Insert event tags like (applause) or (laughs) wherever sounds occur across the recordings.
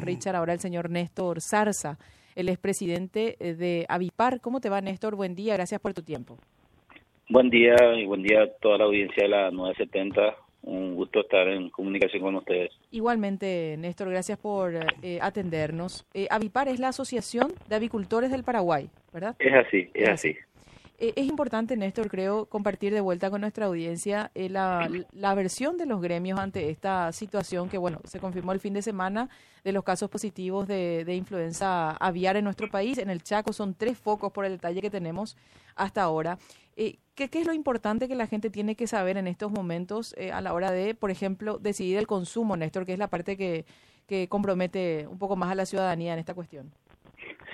Richard, ahora el señor Néstor Zarza, el expresidente de Avipar. ¿Cómo te va, Néstor? Buen día, gracias por tu tiempo. Buen día y buen día a toda la audiencia de la 970. Un gusto estar en comunicación con ustedes. Igualmente, Néstor, gracias por eh, atendernos. Eh, Avipar es la Asociación de Avicultores del Paraguay, ¿verdad? Es así, es, así. Eh, es importante, Néstor, creo, compartir de vuelta con nuestra audiencia eh, la, versión de los gremios ante esta situación que, bueno, se confirmó el fin de semana de los casos positivos de, de influenza aviar en nuestro país. En el Chaco son tres focos por el detalle que tenemos hasta ahora. Eh, ¿qué, ¿qué, es lo importante que la gente tiene que saber en estos momentos a la hora de, por ejemplo, decidir el consumo, Néstor, que es la parte que, que compromete un poco más a la ciudadanía en esta cuestión?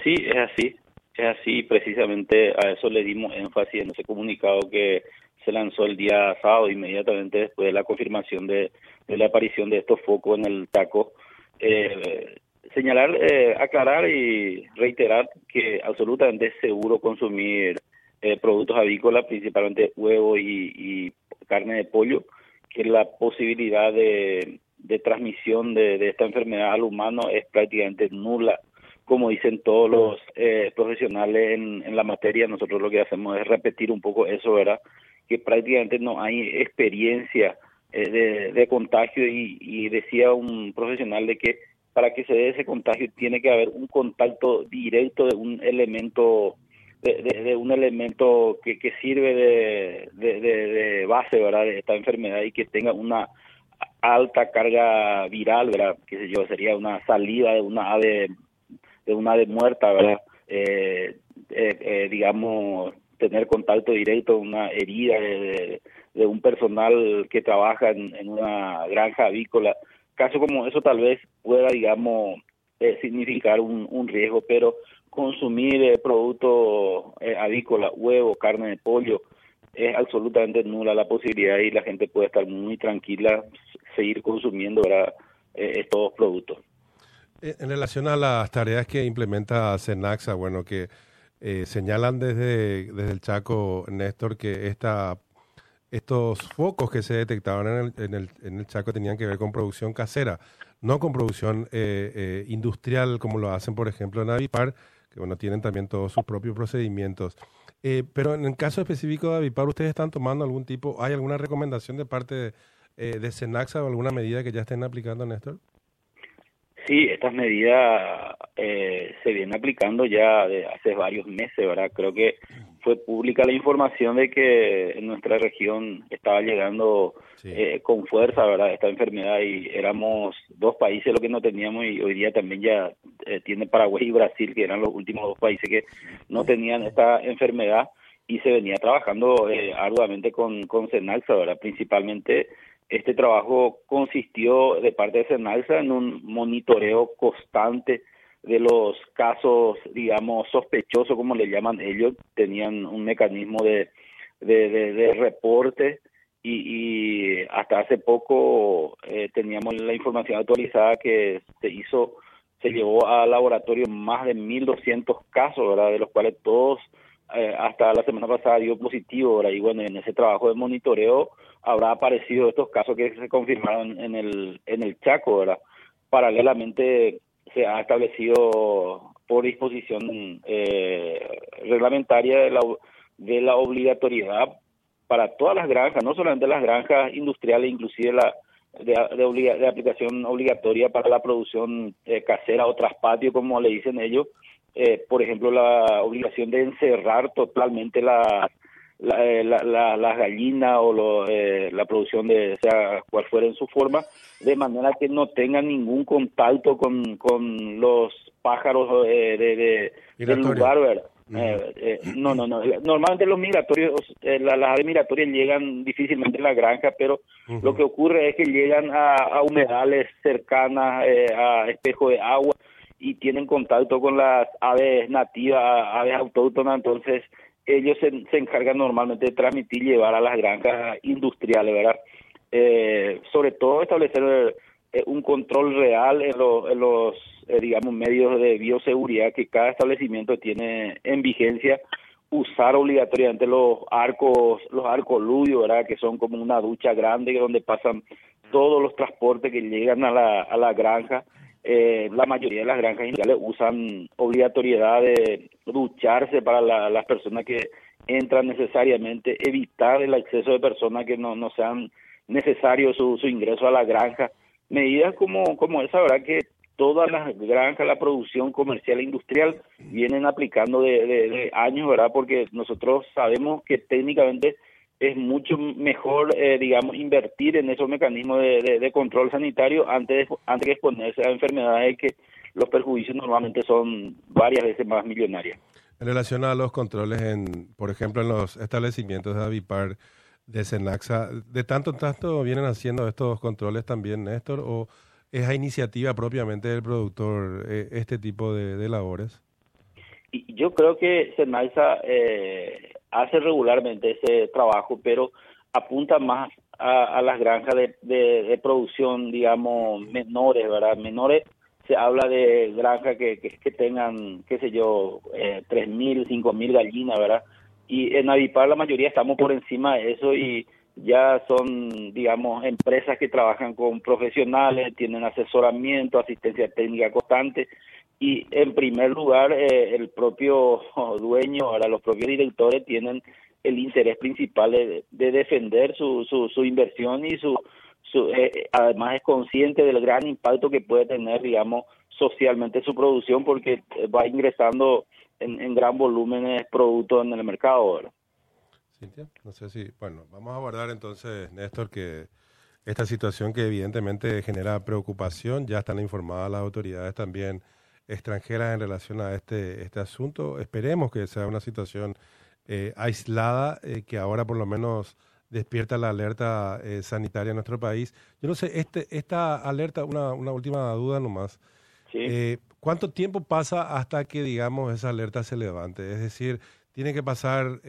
Sí, es así. Es así, precisamente a eso le dimos énfasis en ese comunicado que se lanzó el día sábado, inmediatamente después de la confirmación de, la aparición de estos focos en el taco. Eh, señalar, eh, aclarar y reiterar que absolutamente es seguro consumir eh, productos avícolas, principalmente huevo y, carne de pollo, que la posibilidad de, transmisión de esta enfermedad al humano es prácticamente nula como dicen todos los eh, profesionales en, la materia, nosotros lo que hacemos es repetir un poco eso, ¿verdad? Que prácticamente no hay experiencia eh, de, contagio y, decía un profesional de que para que se dé ese contagio tiene que haber un contacto directo de un elemento de, un elemento que, que sirve de, de, base verdad de esta enfermedad y que tenga una alta carga viral verdad que sé yo sería una salida de una ave de una ave muerta, ¿verdad? Eh, eh, eh, digamos, tener contacto directo, una herida de, un personal que trabaja en, una granja avícola. Caso como eso tal vez pueda, digamos, significar un, riesgo, pero consumir productos avícolas, huevo, carne de pollo, es absolutamente nula la posibilidad y la gente puede estar muy tranquila, seguir consumiendo estos productos. Eh, en relación a las tareas que implementa Senaxa, bueno, que eh, señalan desde, desde el Chaco, Néstor, que esta, estos focos que se detectaban en el, en, el, en el Chaco tenían que ver con producción casera, no con producción eh, industrial como lo hacen, por ejemplo, en Avipar, que bueno, tienen también todos sus propios procedimientos. pero en el caso específico de Avipar, ¿ustedes están tomando algún tipo, hay alguna recomendación de parte de, de Senaxa o alguna medida que ya estén aplicando, Néstor? Sí, estas medidas eh, se vienen aplicando ya de hace varios meses, ¿verdad? Creo que fue pública la información de que en nuestra región estaba llegando eh, con fuerza, ¿verdad? Esta enfermedad y éramos dos países lo que no teníamos y hoy día también ya eh, tiene Paraguay y Brasil, que eran los últimos dos países que no tenían esta enfermedad y se venía trabajando arduamente con, con Senaxa, ¿verdad? Principalmente este trabajo consistió de parte de Senalsa en un monitoreo constante de los casos, digamos, sospechosos, como le llaman ellos. Tenían un mecanismo de, de, reporte y, hasta hace poco eh, teníamos la información actualizada que se hizo, se llevó al laboratorio más de 1.200 casos, ¿verdad? De los cuales todos eh, hasta la semana pasada dio positivo, ¿verdad? Y bueno, en ese trabajo de monitoreo habrá aparecido estos casos que se confirmaron en el, en el Chaco, ¿verdad? Paralelamente se ha establecido por disposición eh, reglamentaria de la, de la obligatoriedad para todas las granjas, no solamente las granjas industriales, inclusive la de, de, aplicación obligatoria para la producción eh, casera o traspatio, como le dicen ellos, eh, por ejemplo, la obligación de encerrar totalmente la, la, eh, la, la, gallina o lo, eh, la producción de sea cual fuera en su forma, de manera que no tengan ningún contacto con, con los pájaros eh, de, de, del lugar, ¿verdad? no, no, no. Normalmente los migratorios, las aves migratorias llegan difícilmente a la granja, pero lo que ocurre es que llegan a, a humedales cercanas, a espejos de agua y tienen contacto con las aves nativas, aves autóctonas, entonces ellos se, se, encargan normalmente de transmitir y llevar a las granjas industriales, ¿verdad? Eh, sobre todo establecer eh, un control real en, los, eh, digamos, medios de bioseguridad que cada establecimiento tiene en vigencia, usar obligatoriamente los arcos, los arcos ludios, ¿verdad? Que son como una ducha grande donde pasan todos los transportes que llegan a la, a la granja, eh, la mayoría de las granjas industriales usan obligatoriedad de ducharse para las personas que entran necesariamente, evitar el acceso de personas que no, no sean necesarios su, su ingreso a la granja. Medidas como, como esa, ¿verdad? Que todas las granjas, la producción comercial e industrial vienen aplicando de, de, años, ¿verdad? Porque nosotros sabemos que técnicamente es mucho mejor, eh, digamos, invertir en esos mecanismos de, de, control sanitario antes de, antes de exponerse a enfermedades que los perjuicios normalmente son varias veces más millonarias. En relación a los controles, en, por ejemplo, en los establecimientos de Avipar, de Senaxa, ¿de tanto en tanto vienen haciendo estos controles también, Néstor, o es a iniciativa propiamente del productor eh, este tipo de, labores? Y yo creo que Senaxa eh, hace regularmente ese trabajo, pero apunta más a, las granjas de, de, producción, digamos, menores, ¿verdad? Menores, se habla de granjas que, que, tengan, qué sé yo, eh, 3.000, 5.000 gallinas, ¿verdad? Y en Avipar la mayoría estamos por encima de eso y ya son, digamos, empresas que trabajan con profesionales, tienen asesoramiento, asistencia técnica constante y en primer lugar eh, el propio (laughs) dueño, ahora los propios directores tienen el interés principal de, defender su, su, su, inversión y su, su eh, además es consciente del gran impacto que puede tener, digamos, socialmente su producción porque va ingresando en, en gran volúmenes productos en el mercado. ¿verdad? Cintia, no sé si, bueno, vamos a guardar entonces, Néstor, que esta situación que evidentemente genera preocupación, ya están informadas las autoridades también extranjeras en relación a este, este asunto. Esperemos que sea una situación eh, aislada, eh, que ahora por lo menos despierta la alerta eh, sanitaria en nuestro país. Yo no sé, este, esta alerta, una, una última duda nomás. ¿Cuánto tiempo pasa hasta que, digamos, esa alerta se levante? Es decir, tiene que pasar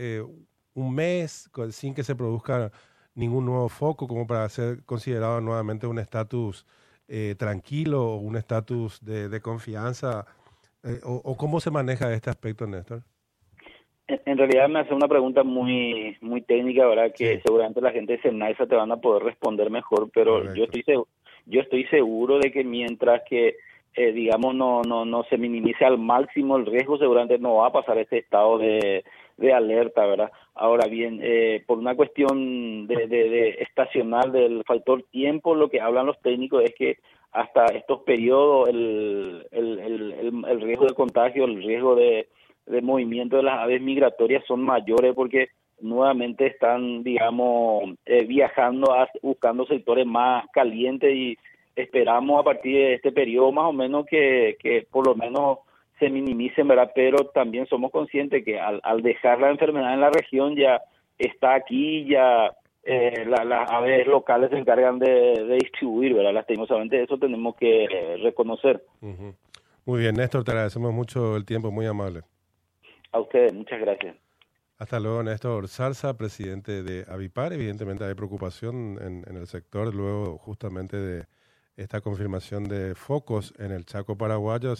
un mes sin que se produzca ningún nuevo foco como para ser considerado nuevamente un estatus eh, tranquilo o un estatus de, confianza? Eh, o, cómo se maneja este aspecto, Néstor? En, realidad me hace una pregunta muy muy técnica, ¿verdad? Que seguramente la gente de Senaiza te van a poder responder mejor, pero yo estoy yo estoy seguro de que mientras que eh, digamos no no no se minimice al máximo el riesgo, seguramente no va a pasar este estado de de alerta, ¿verdad? Ahora bien, eh, por una cuestión de, de, estacional del factor tiempo, lo que hablan los técnicos es que hasta estos periodos el, el, el, el riesgo de contagio, el riesgo de, de movimiento de las aves migratorias son mayores porque nuevamente están, digamos, eh, viajando, buscando sectores más calientes y esperamos a partir de este periodo más o menos que, que por lo menos se minimicen, ¿verdad? Pero también somos conscientes que al, al dejar la enfermedad en la región ya está aquí, ya eh, las aves locales se encargan de, distribuir, ¿verdad? Lastimosamente eso tenemos que reconocer. Muy bien, Néstor, te agradecemos mucho el tiempo, muy amable. A ustedes, muchas gracias. Hasta luego, Néstor Salsa, presidente de Avipar. Evidentemente hay preocupación en, en el sector luego justamente de esta confirmación de focos en el Chaco paraguayo.